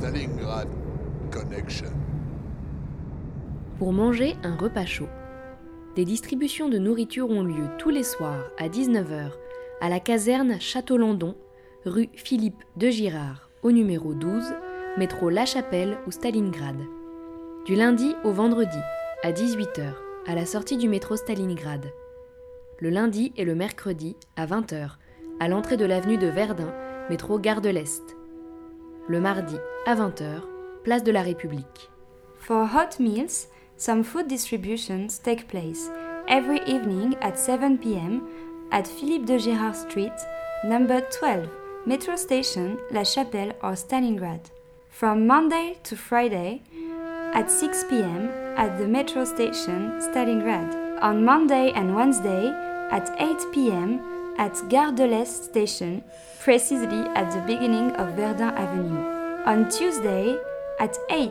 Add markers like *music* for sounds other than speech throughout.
Stalingrad Connection. Pour manger un repas chaud. Des distributions de nourriture ont lieu tous les soirs à 19h à la caserne Château-Landon, rue Philippe de Girard, au numéro 12, métro La Chapelle ou Stalingrad. Du lundi au vendredi à 18h à la sortie du métro Stalingrad. Le lundi et le mercredi à 20h à l'entrée de l'avenue de Verdun, métro Gare de l'Est. Le mardi à 20h, place de la République. For hot meals, some food distributions take place every evening at 7 p.m. at Philippe de Girard Street, number 12, metro station La Chapelle or Stalingrad. From Monday to Friday at 6 p.m. at the metro station Stalingrad. On Monday and Wednesday at 8 p.m. at Gare de l'Est station, precisely at the beginning of Verdun Avenue. On Tuesday at 8,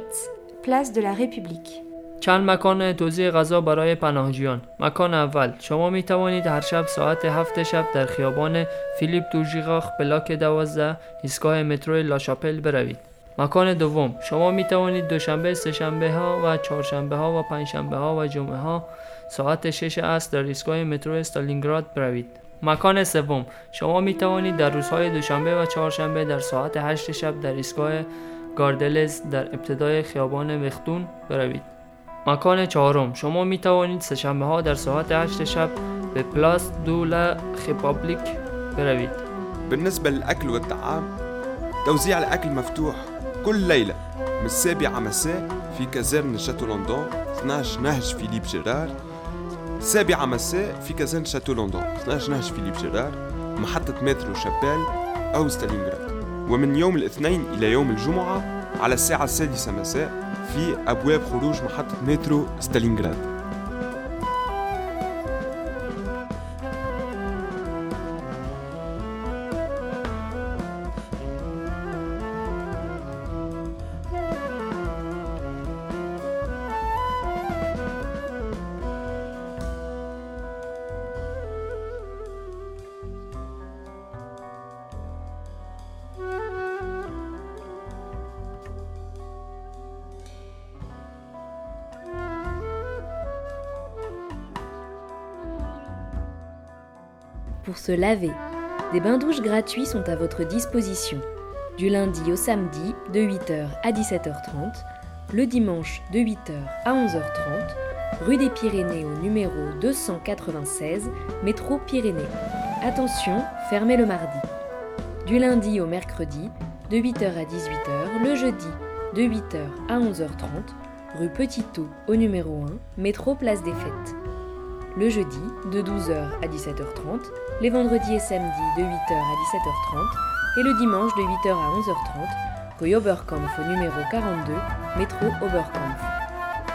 Place de la République. چند مکان توزیع غذا برای پناهجویان مکان اول شما می توانید هر شب ساعت هفت شب در خیابان فیلیپ دورژیغاخ بلاک دوازده ایستگاه مترو لاشاپل بروید مکان دوم شما می توانید دوشنبه سهشنبه ها و چهارشنبه ها و پنجشنبه ها و جمعه ها ساعت 6 عصر در ایستگاه مترو استالینگراد بروید مکان سوم. شما می توانید در روزهای دوشنبه و چهارشنبه در ساعت 8 شب در ایستگاه گاردلز در ابتدای خیابان وختون بروید. مکان چهارم. شما می توانید سهشنبه ها در ساعت 8 شب به پلاس دولا خیپابلیک بروید. بالنسبة للأكل والطعام توزيع الأكل مفتوح كل ليلة من السابعة مساء في كازرن شاتو لندن 12 نهج فيليب جيرار السابعة مساء في كازرن شاتو لندن. 12 نهج فيليب جيرار محطة مترو شابيل أو ستالينغراد. ومن يوم الاثنين إلى يوم الجمعة على الساعة السادسة مساء في أبواب خروج محطة مترو ستالينغراد. Pour se laver, des bains-douches gratuits sont à votre disposition. Du lundi au samedi de 8h à 17h30, le dimanche de 8h à 11h30, rue des Pyrénées au numéro 296, métro Pyrénées. Attention, fermé le mardi. Du lundi au mercredi, de 8h à 18h, le jeudi, de 8h à 11h30, rue Petit-Taux au numéro 1, métro Place des Fêtes. Le jeudi de 12h à 17h30, les vendredis et samedis de 8h à 17h30 et le dimanche de 8h à 11h30 rue Oberkampf au numéro 42, métro Oberkampf.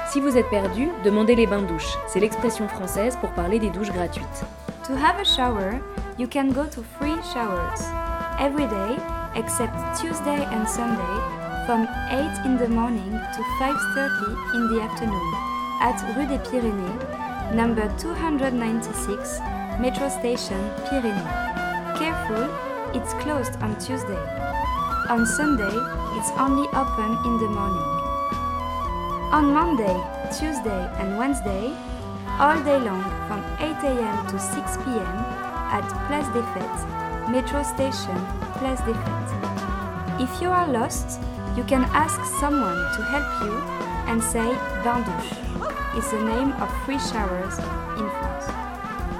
Si vous êtes perdu, demandez les bains-douches. C'est l'expression française pour parler des douches gratuites. To have a shower, you can go to free showers every day except Tuesday and Sunday from 8 in the morning to 5:30 in the afternoon at Rue des Pyrénées, number 296, metro station Pyrénées. Careful, it's closed on Tuesday. On Sunday, it's only open in the morning. On Monday, Tuesday, and Wednesday, all day long from 8 a.m. to 6 p.m. at Place des Fêtes, Metro Station, Place des Fêtes. If you are lost, you can ask someone to help you and say Bain-douche is the name of free showers in France.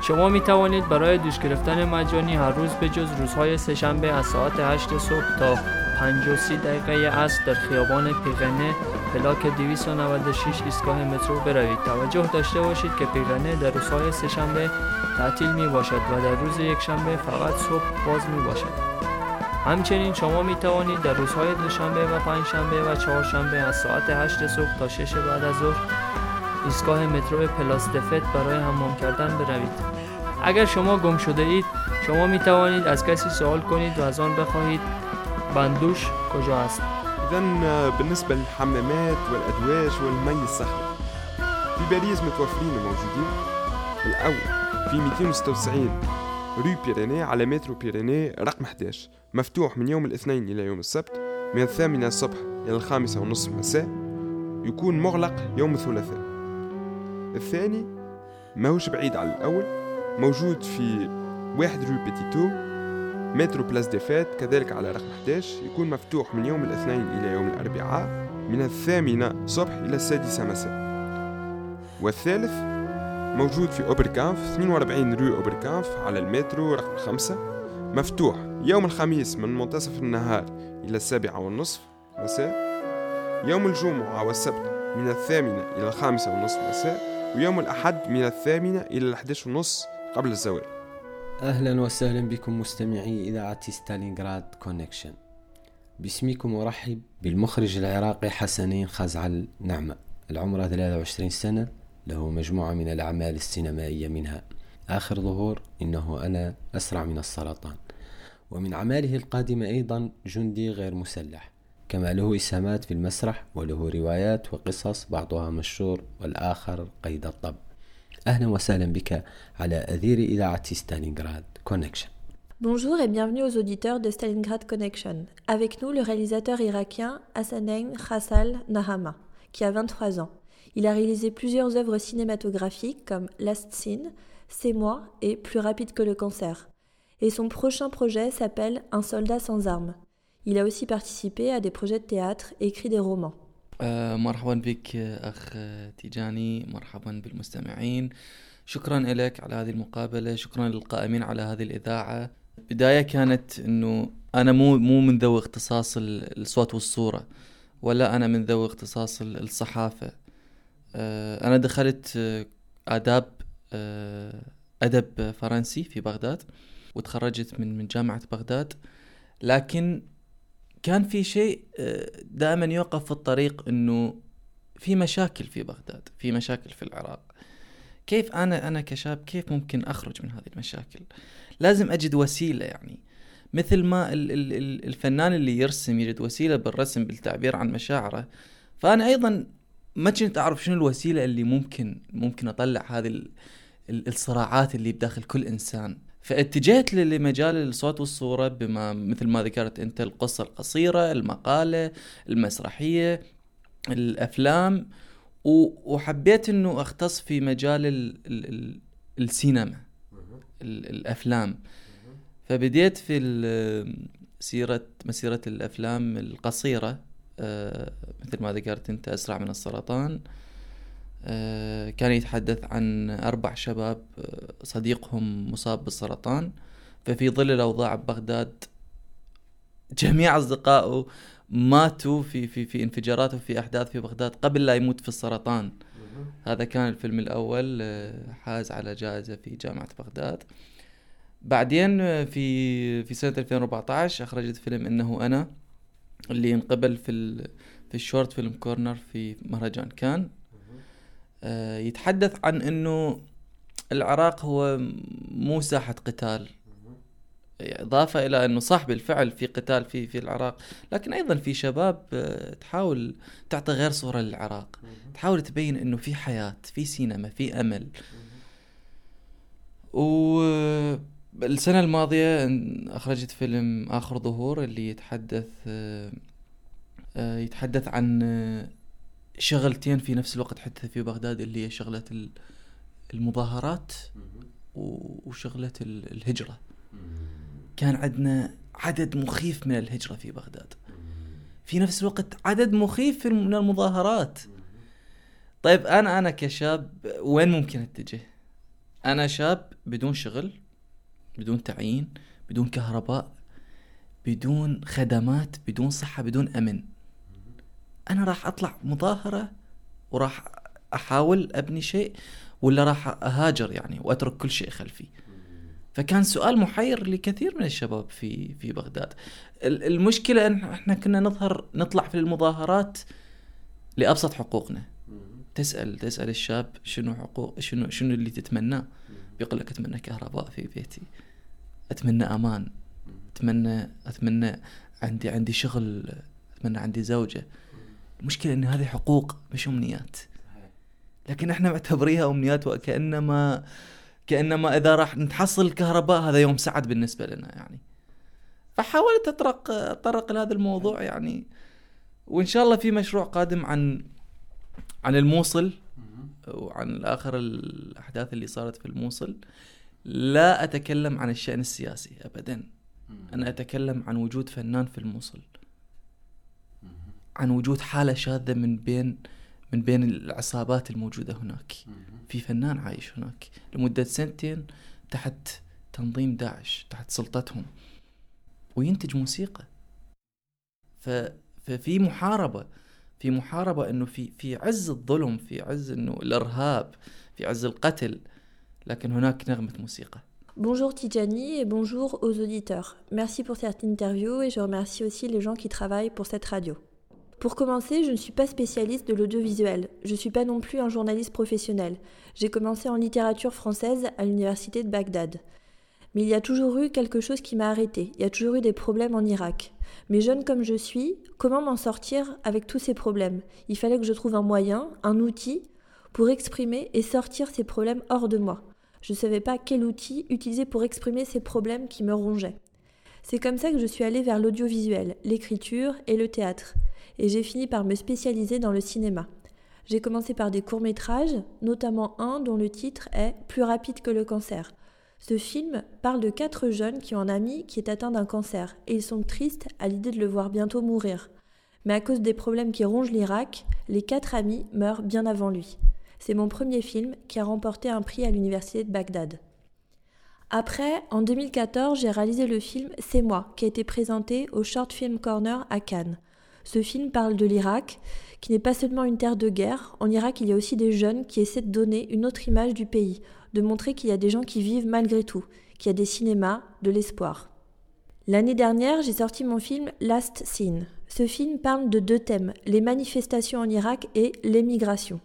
شما می توانید برای دوش گرفتن مجانی هر روز به جز روزهای سهشنبه از ساعت 8 صبح تا 53 دقیقه عصر در خیابان پیغنه پلاک 296 ایستگاه مترو بروید. توجه داشته باشید که پیغنه در روزهای سهشنبه تعطیل می باشد و در روز یکشنبه فقط صبح باز می باشد. همچنین شما می توانید در روزهای دوشنبه و پنجشنبه و چهارشنبه از ساعت 8 صبح تا 6 بعد از ظهر ایستگاه مترو پلاستفت برای حمام کردن بروید. اگر شما گم شده اید شما می توانید از کسی سوال کنید و از آن بخواهید. بندوش کجا است؟ إذا بالنسبة للحمامات والأدواش والمي السخنة. في باريس متوفرين وموجودين الأول في 296 رو بيريني على مترو بيريني رقم 11 مفتوح من يوم الاثنين إلى يوم السبت من الثامنة الصبح إلى الخامسة ونصف مساء. يكون مغلق يوم الثلاثاء. الثاني ماهوش بعيد على الأول موجود في واحد رو بيتيتو مترو بلاس دي فات كذلك على رقم 11 يكون مفتوح من يوم الاثنين إلى يوم الأربعاء من الثامنة صبح إلى السادسة مساء. والثالث موجود في أوبركانف 42 رو أوبركانف على المترو رقم 5 مفتوح يوم الخميس من منتصف النهار إلى السابعة والنصف مساء يوم الجمعة والسبت من الثامنة إلى الخامسة والنصف مساء ويوم الأحد من الثامنة إلى الأحداش ونصف قبل الزوال. أهلا وسهلا بكم مستمعي إذاعة ستالينغراد Connection باسمكم أرحب بالمخرج العراقي حسنين خزعل نعمة. العمر 23 سنة له مجموعة من الأعمال السينمائية منها. آخر ظهور إنه أنا أسرع من السرطان. ومن أعماله القادمة أيضا جندي غير مسلح. كما له إسهامات في المسرح وله روايات وقصص بعضها مشهور والآخر قيد الطب أهلا وسهلا بك على أثير إذاعة ستالينغراد كونكشن Bonjour et bienvenue aux auditeurs de Stalingrad Connection. Avec nous, le réalisateur irakien Hassanein Khassal Nahama, qui a 23 ans. Il a réalisé plusieurs œuvres cinématographiques comme Last Scene, C'est moi et Plus rapide que le cancer. Et son prochain projet s'appelle Un soldat sans armes. Il a aussi participé à des projets de théâtre et écrit des romans. آه، مرحبا بك أخ تيجاني. مرحبا بالمستمعين. شكرا لك على هذه المقابلة. شكرا للقائمين على هذه الإذاعة. بداية كانت أنه أنا مو مو من ذوي اختصاص ال- الصوت والصورة ولا أنا من ذوي اختصاص ال- الصحافة. آه، أنا دخلت آه، آداب آه، أدب فرنسي في بغداد وتخرجت من من جامعة بغداد. لكن كان في شيء دائما يوقف في الطريق إنه في مشاكل في بغداد في مشاكل في العراق. كيف أنا أنا كشاب كيف ممكن أخرج من هذه المشاكل؟ لازم أجد وسيلة يعني. مثل ما ال- ال- ال- الفنان اللي يرسم يجد وسيلة بالرسم بالتعبير عن مشاعره. فأنا أيضا ما كنت أعرف شنو الوسيلة اللي ممكن ممكن أطلع هذه ال- ال- الصراعات اللي بداخل كل إنسان. فاتجهت لمجال الصوت والصورة بما مثل ما ذكرت أنت القصة القصيرة المقالة المسرحية الأفلام وحبيت أنه أختص في مجال ال ال ال السينما ال الأفلام. فبديت في سيرة مسيرة الأفلام القصيرة آه، مثل ما ذكرت أنت أسرع من السرطان. كان يتحدث عن أربع شباب آه، صديقهم مصاب بالسرطان. ففي ظل الأوضاع ببغداد جميع أصدقائه ماتوا في في في انفجارات وفي أحداث في بغداد قبل لا يموت في السرطان. هذا كان الفيلم الأول آه، حاز على جائزة في جامعة بغداد. بعدين آه، في في سنة 2014 أخرجت فيلم إنه أنا اللي ينقبل في في ال Short Film Corner في مهرجان كان. آه، يتحدث عن إنه العراق هو مو ساحة قتال. إضافة إلى أنه صح بالفعل في قتال في في العراق. لكن أيضا في شباب آه، تحاول تعطي غير صورة للعراق. تحاول تبين أنه في حياة في سينما في أمل. والسنة الماضية أخرجت فيلم آخر ظهور اللي يتحدث آه، آه، يتحدث عن شغلتين في نفس الوقت حتى في بغداد اللي هي شغلة المظاهرات وشغلة الهجرة. كان عندنا عدد مخيف من الهجرة في بغداد. في نفس الوقت عدد مخيف من المظاهرات. طيب أنا أنا كشاب وين ممكن أتجه؟ أنا شاب بدون شغل بدون تعيين بدون كهرباء بدون خدمات بدون صحة بدون أمن. أنا راح أطلع مظاهرة وراح أحاول أبني شيء ولا راح أهاجر يعني وأترك كل شيء خلفي. فكان سؤال محير لكثير من الشباب في في بغداد. المشكلة إن إحنا كنا نظهر نطلع في المظاهرات لأبسط حقوقنا. تسأل تسأل الشاب شنو حقوق شنو شنو اللي تتمناه؟ بيقول لك أتمنى كهرباء في بيتي. أتمنى أمان. أتمنى أتمنى عندي عندي شغل. أتمنى عندي زوجة. المشكلة إن هذه حقوق مش أمنيات. لكن إحنا معتبريها أمنيات وكانما كأنما إذا راح نتحصل الكهرباء هذا يوم سعد بالنسبة لنا يعني. فحاولت اطرق اتطرق لهذا الموضوع يعني. وإن شاء الله في مشروع قادم عن عن الموصل وعن اخر الأحداث اللي صارت في الموصل. لا أتكلم عن الشأن السياسي ابدا. أنا أتكلم عن وجود فنان في الموصل. عن وجود حالة شاذة من بين من بين العصابات الموجودة هناك. في فنان عايش هناك. لمدة سنتين تحت تنظيم داعش تحت سلطتهم. وينتج موسيقى. ف... ففي محاربة. في محاربة إنه في في عز الظلم في عز إنه الإرهاب في عز القتل. لكن هناك نغمة موسيقى. Bonjour Tijani et bonjour aux auditeurs. Merci pour cette interview et je remercie aussi les gens qui travaillent pour cette radio. Pour commencer, je ne suis pas spécialiste de l'audiovisuel. Je ne suis pas non plus un journaliste professionnel. J'ai commencé en littérature française à l'université de Bagdad. Mais il y a toujours eu quelque chose qui m'a arrêté. Il y a toujours eu des problèmes en Irak. Mais jeune comme je suis, comment m'en sortir avec tous ces problèmes? Il fallait que je trouve un moyen, un outil pour exprimer et sortir ces problèmes hors de moi. Je ne savais pas quel outil utiliser pour exprimer ces problèmes qui me rongeaient. C'est comme ça que je suis allée vers l'audiovisuel, l'écriture et le théâtre et j'ai fini par me spécialiser dans le cinéma. J'ai commencé par des courts-métrages, notamment un dont le titre est Plus rapide que le cancer. Ce film parle de quatre jeunes qui ont un ami qui est atteint d'un cancer et ils sont tristes à l'idée de le voir bientôt mourir. Mais à cause des problèmes qui rongent l'Irak, les quatre amis meurent bien avant lui. C'est mon premier film qui a remporté un prix à l'université de Bagdad. Après, en 2014, j'ai réalisé le film C'est moi, qui a été présenté au Short Film Corner à Cannes. Ce film parle de l'Irak, qui n'est pas seulement une terre de guerre. En Irak, il y a aussi des jeunes qui essaient de donner une autre image du pays, de montrer qu'il y a des gens qui vivent malgré tout, qu'il y a des cinémas, de l'espoir. L'année dernière, j'ai sorti mon film Last Scene. Ce film parle de deux thèmes, les manifestations en Irak et l'émigration.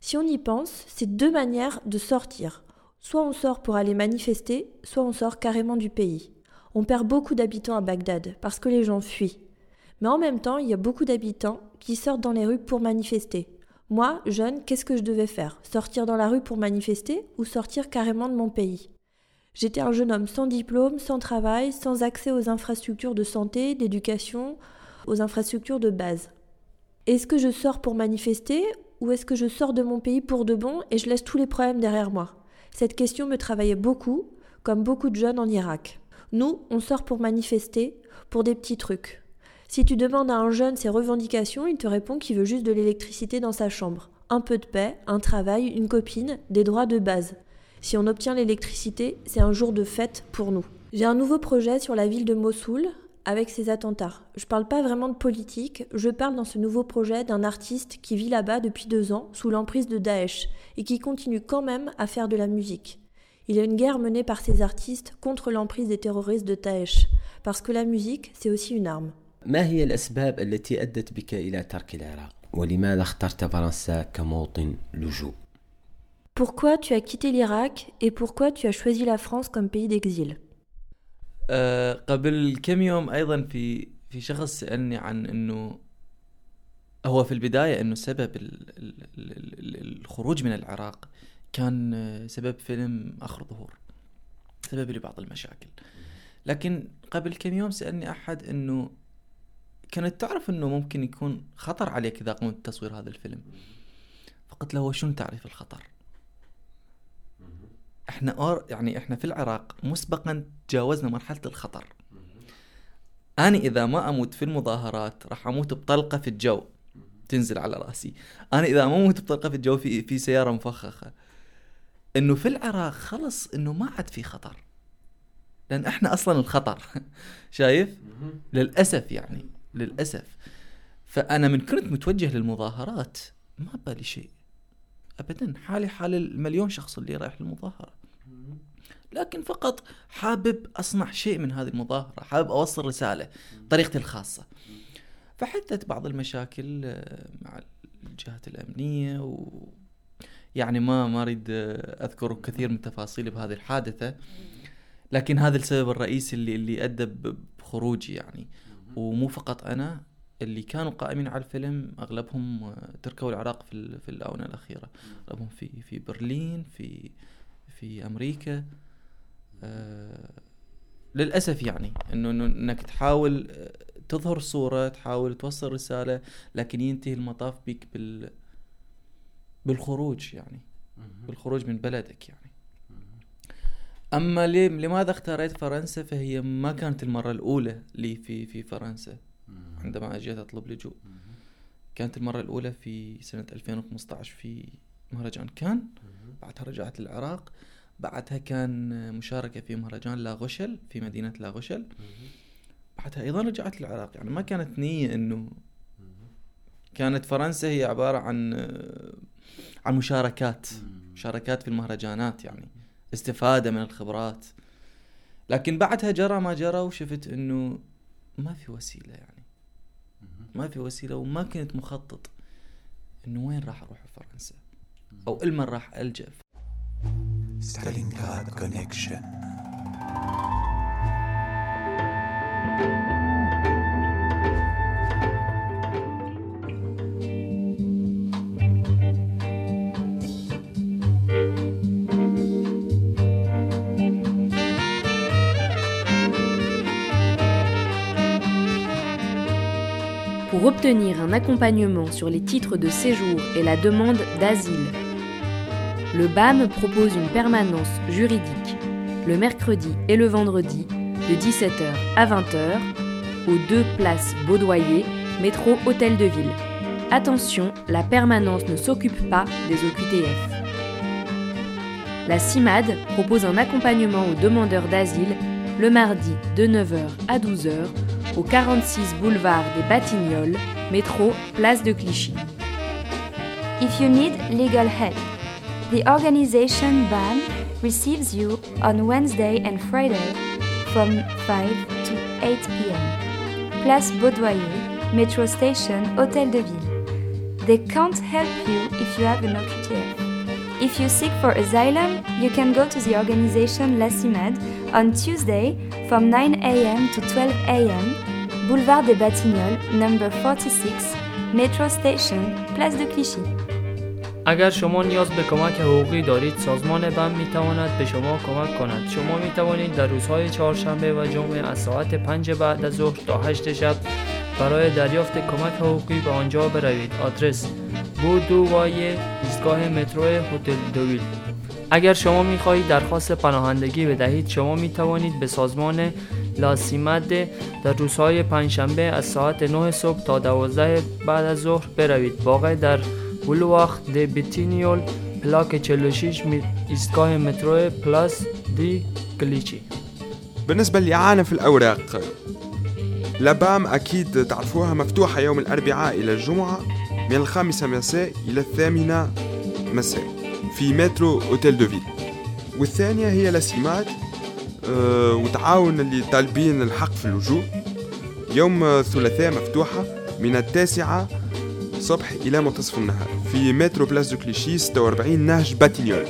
Si on y pense, c'est deux manières de sortir. Soit on sort pour aller manifester, soit on sort carrément du pays. On perd beaucoup d'habitants à Bagdad parce que les gens fuient. Mais en même temps, il y a beaucoup d'habitants qui sortent dans les rues pour manifester. Moi, jeune, qu'est-ce que je devais faire? Sortir dans la rue pour manifester ou sortir carrément de mon pays? J'étais un jeune homme sans diplôme, sans travail, sans accès aux infrastructures de santé, d'éducation, aux infrastructures de base. Est-ce que je sors pour manifester ou est-ce que je sors de mon pays pour de bon et je laisse tous les problèmes derrière moi? Cette question me travaillait beaucoup, comme beaucoup de jeunes en Irak. Nous, on sort pour manifester, pour des petits trucs. Si tu demandes à un jeune ses revendications, il te répond qu'il veut juste de l'électricité dans sa chambre, un peu de paix, un travail, une copine, des droits de base. Si on obtient l'électricité, c'est un jour de fête pour nous. J'ai un nouveau projet sur la ville de Mossoul, avec ces attentats. Je parle pas vraiment de politique, je parle dans ce nouveau projet d'un artiste qui vit là-bas depuis deux ans sous l'emprise de Daesh et qui continue quand même à faire de la musique. Il y a une guerre menée par ces artistes contre l'emprise des terroristes de Daesh, parce que la musique, c'est aussi une arme. ما هي الأسباب التي أدت بك إلى ترك العراق؟ ولماذا اخترت فرنسا كموطن لجوء؟ Pourquoi tu as quitté l'Irak et pourquoi tu as choisi la France comme pays d'exil أه قبل كم يوم أيضا في في شخص سألني عن إنه هو في البداية إنه سبب ال- ال- ال- ال- الخروج من العراق كان آه، سبب فيلم آخر ظهور سبب لبعض المشاكل لكن قبل كم يوم سألني أحد إنه كانت تعرف إنه ممكن يكون خطر عليك إذا قمت بتصوير هذا الفيلم. فقلت له "هو شنو تعريف الخطر؟ إحنا أور يعني إحنا في العراق مسبقا تجاوزنا مرحلة الخطر. أنا إذا ما أموت في المظاهرات راح أموت بطلقة في الجو. تنزل على رأسي. أنا إذا ما أموت بطلقة في الجو في في سيارة مفخخة. إنه في العراق خلص إنه ما عاد في خطر. لأن إحنا أصلا الخطر. *laughs* شايف؟ للأسف يعني. للأسف. فأنا من كنت متوجه للمظاهرات ما بالي شيء. ابدا حالي حال المليون شخص اللي رايح للمظاهرة. لكن فقط حابب أصنع شيء من هذه المظاهرة حابب أوصل رسالة بطريقتي الخاصة. فحدثت بعض المشاكل آه، مع الجهات الأمنية و يعني ما ما أريد آه، أذكر كثير من التفاصيل بهذه الحادثة. لكن هذا السبب الرئيسي اللي اللي أدى بخروجي يعني. ومو فقط أنا اللي كانوا قائمين على الفيلم أغلبهم آه، تركوا العراق في في الآونة الأخيرة. أغلبهم في في برلين في في أمريكا. آه للأسف يعني إنه إنك تحاول آه، تظهر صورة تحاول توصل رسالة لكن ينتهي المطاف بك بال بالخروج يعني. بالخروج من بلدك يعني. أما ليه لماذا اختاريت فرنسا فهي ما كانت المرة الأولى لي في في فرنسا عندما اجيت أطلب لجوء. كانت المرة الأولى في سنة 2015 في مهرجان كان بعدها رجعت للعراق. بعدها كان مشاركة في مهرجان لاغوشل في مدينة لاغوشل بعدها أيضا رجعت للعراق. يعني ما كانت نية إنه كانت فرنسا هي عبارة عن عن مشاركات مشاركات في المهرجانات يعني. استفادة من الخبرات. لكن بعدها جرى ما جرى وشفت إنه ما في وسيلة يعني. ما في وسيلة وما كنت مخطط إنه وين راح أروح فرنسا. أو لمن راح ألجأ. Stalingrad Connection. Obtenir un accompagnement sur les titres de séjour et la demande d'asile, le BAM propose une permanence juridique le mercredi et le vendredi de 17h à 20h aux deux places Baudoyer, métro Hôtel de Ville. Attention, la permanence ne s'occupe pas des OQTF. La CIMAD propose un accompagnement aux demandeurs d'asile le mardi de 9h à 12h au 46 boulevard des Batignolles, métro Place de Clichy. If you need legal help, the organization BAM receives you on Wednesday and Friday from 5 to 8 p.m. Place Baudoyer, Metro Station, Hôtel de Ville. They can't help you if you have an OQTF. If you seek for asylum, you can go to the organization La CIMAD on Tuesday from 9 a.m. to 12 a.m. Boulevard des Batignolles, number 46, Metro Station, Place de Clichy. اگر شما نیاز به کمک حقوقی دارید سازمان بم می تواند به شما کمک کند شما می توانید در روزهای چهارشنبه و جمعه از ساعت 5 بعد از ظهر تا 8 شب برای دریافت کمک حقوقی به آنجا بروید آدرس بودو وای ایستگاه مترو هتل دویل اگر شما می خواهید درخواست پناهندگی بدهید شما می توانید به سازمان لاسیمد در روزهای پنجشنبه از ساعت 9 صبح تا 12 بعد از ظهر بروید. واقع در بولواخت دی بیتینیول پلاک 46 می- ایستگاه مترو پلاس دی کلیچی بالنسبة لإعانة في الأوراق لابام أكيد تعرفوها مفتوحة يوم الأربعاء إلى الجمعة من الخامسة مساء إلى الثامنة مساء. في مترو أوتيل دو فيل. والثانية هي لاسيمات أه وتعاون اللي طالبين الحق في اللجوء. يوم الثلاثاء مفتوحة من التاسعة صبح إلى منتصف النهار في مترو بلاس دو كليشي 46 نهج باتينيول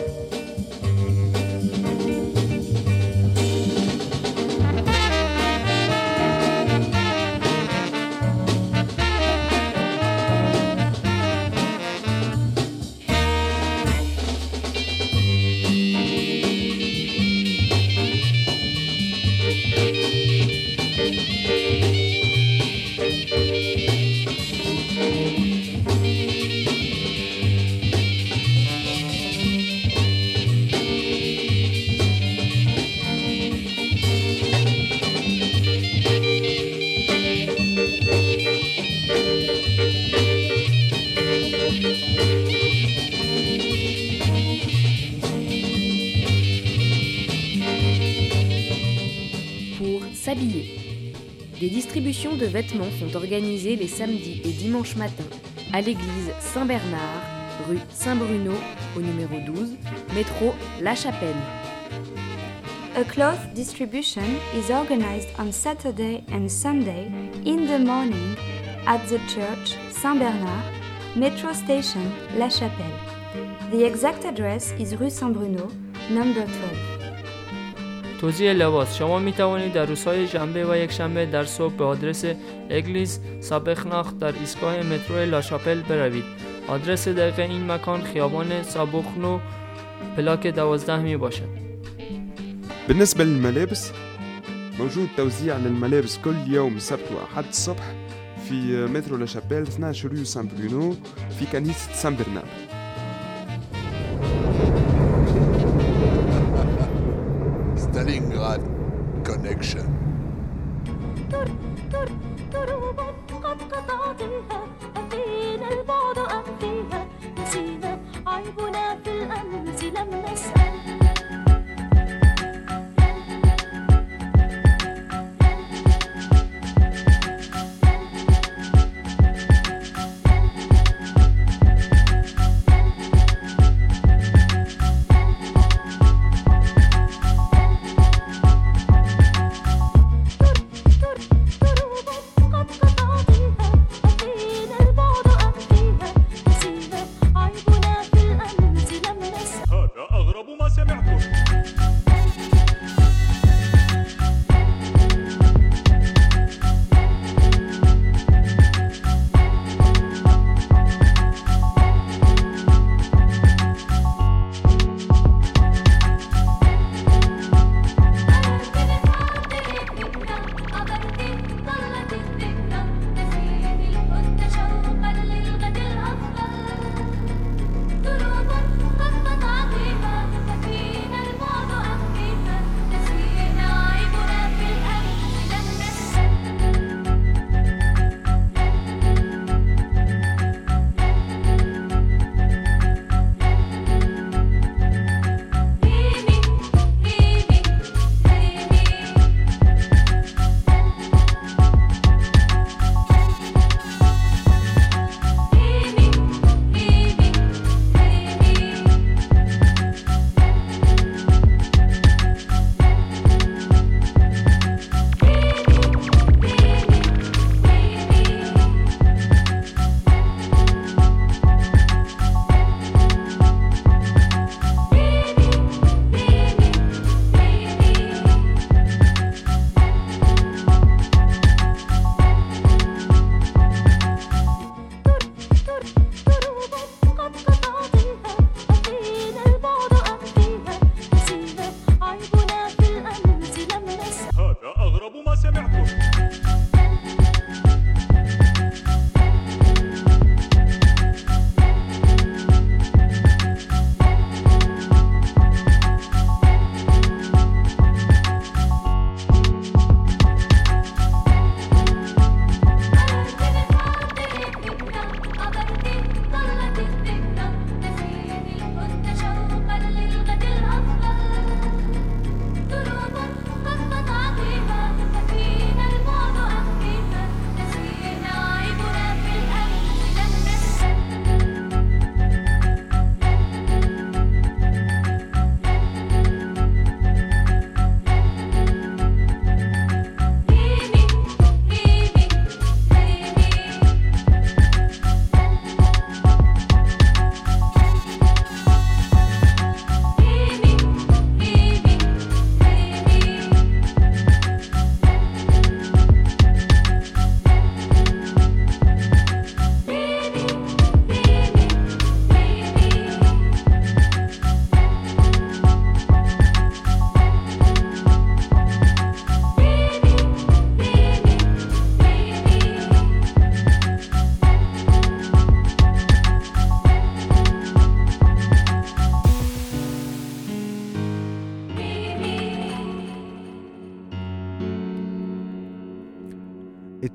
vêtements sont organisées les samedis et dimanches matins à l'église Saint-Bernard, rue Saint-Bruno, au numéro 12, métro La Chapelle. A cloth distribution is organized on Saturday and Sunday in the morning at the church Saint-Bernard, metro station La Chapelle. The exact address is rue Saint-Bruno, number 12. توزیع لباس. شما می توانید در روزهای شنبه و یک شنبه در صبح به آدرس église سابخناخ در ایستگاه مترو لاشاپل بروید. آدرس دقیق این مکان خیابان سابخنو پلاک دوازده می باشد. بالنسبة للملابس موجود توزيع للملابس كل يوم سبت وأحد الصبح في مترو لاشابيل 12 rue سان برونو في كنيسة سان برنار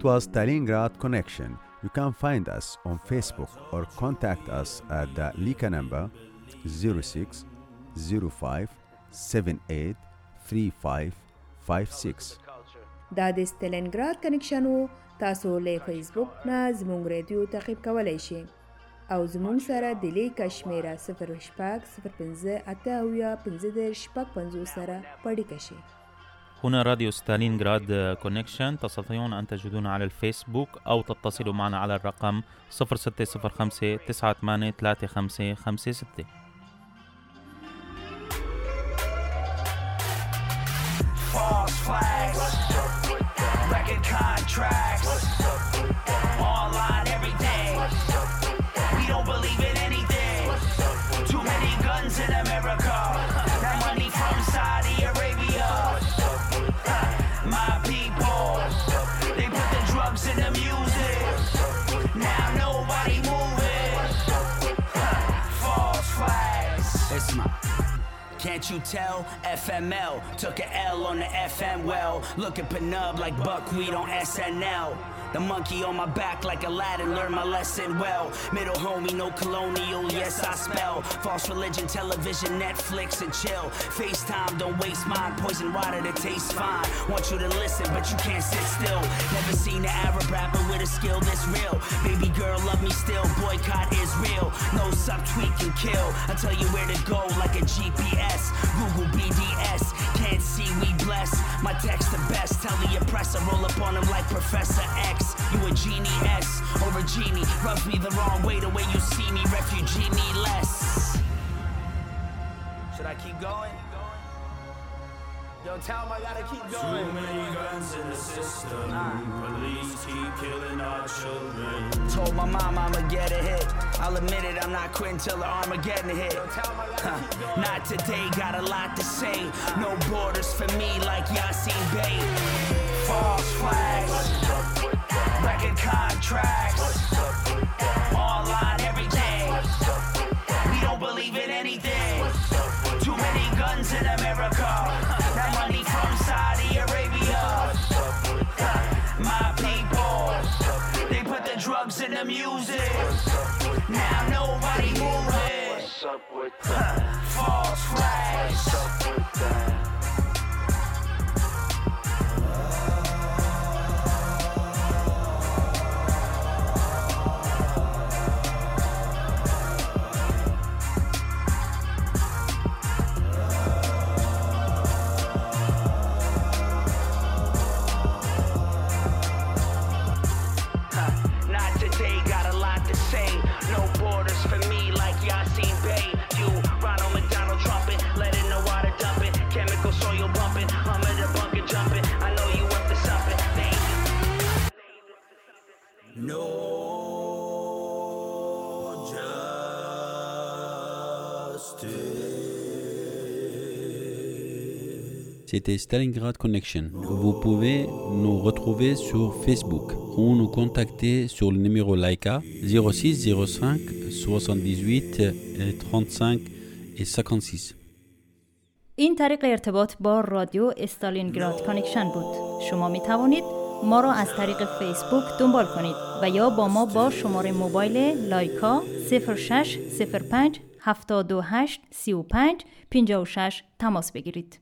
was Stalingrad Connection. You can find us on Facebook or contact us at the Lika number 06 05 78 35 56. دا د ستلنګراد کنیکشن وو تاسو له فیسبوک نه زموږ ریډیو تعقیب کولای شئ او زموږ سره د لیک شمیره 08 05 اته او یا 15 شپږ 50 سره پړی شئ هنا راديو ستالينغراد كونكشن تستطيعون أن تجدونا على الفيسبوك أو تتصلوا معنا على الرقم 0605 98 3556 false flags. Record contracts. Can't you tell? FML took an L on the FM well. Look at Penub like buckwheat on SNL. The monkey on my back like Aladdin learned my lesson well. Middle homie, no colonial, yes I spell. False religion, television, Netflix and chill. FaceTime, don't waste mine. Poison water that tastes fine. Want you to listen, but you can't sit still. Never seen an Arab rapper with a skill this real. Baby girl, love me still. Boycott is real. No subtweet can kill. I tell you where to go like a GPS. Google BDS. Can't see we bless. My text the best. Tell the oppressor, roll up on him like Professor X. You a genie S a genie. Rubs me the wrong way the way you see me. Refugee me less. Should I keep going? Yo, tell him I gotta keep going. Too many guns in the system. Ah. Police keep killing our children. Told my mom I'ma get a hit. I'll admit it, I'm not quitting till the Armageddon hit. Huh. Not today, got a lot to say. Ah. No borders for me like Yasin Bey. False flags, record contracts, online everything. We don't believe in anything. Too many guns in America. *laughs* That money from Saudi Arabia. My people, they put the drugs in the music. Now nobody moving. *laughs* False flags. C'était Stalingrad Connection. Vous pouvez nous retrouver sur Facebook ou nous contacter sur le numéro Laika 06 05 78 35 et 56. این طریق ارتباط با رادیو استالینگراد کانکشن بود شما می توانید ما را از طریق فیسبوک دنبال کنید و یا با ما با شماره موبایل لایکا 06 05 728 35 56 تماس بگیرید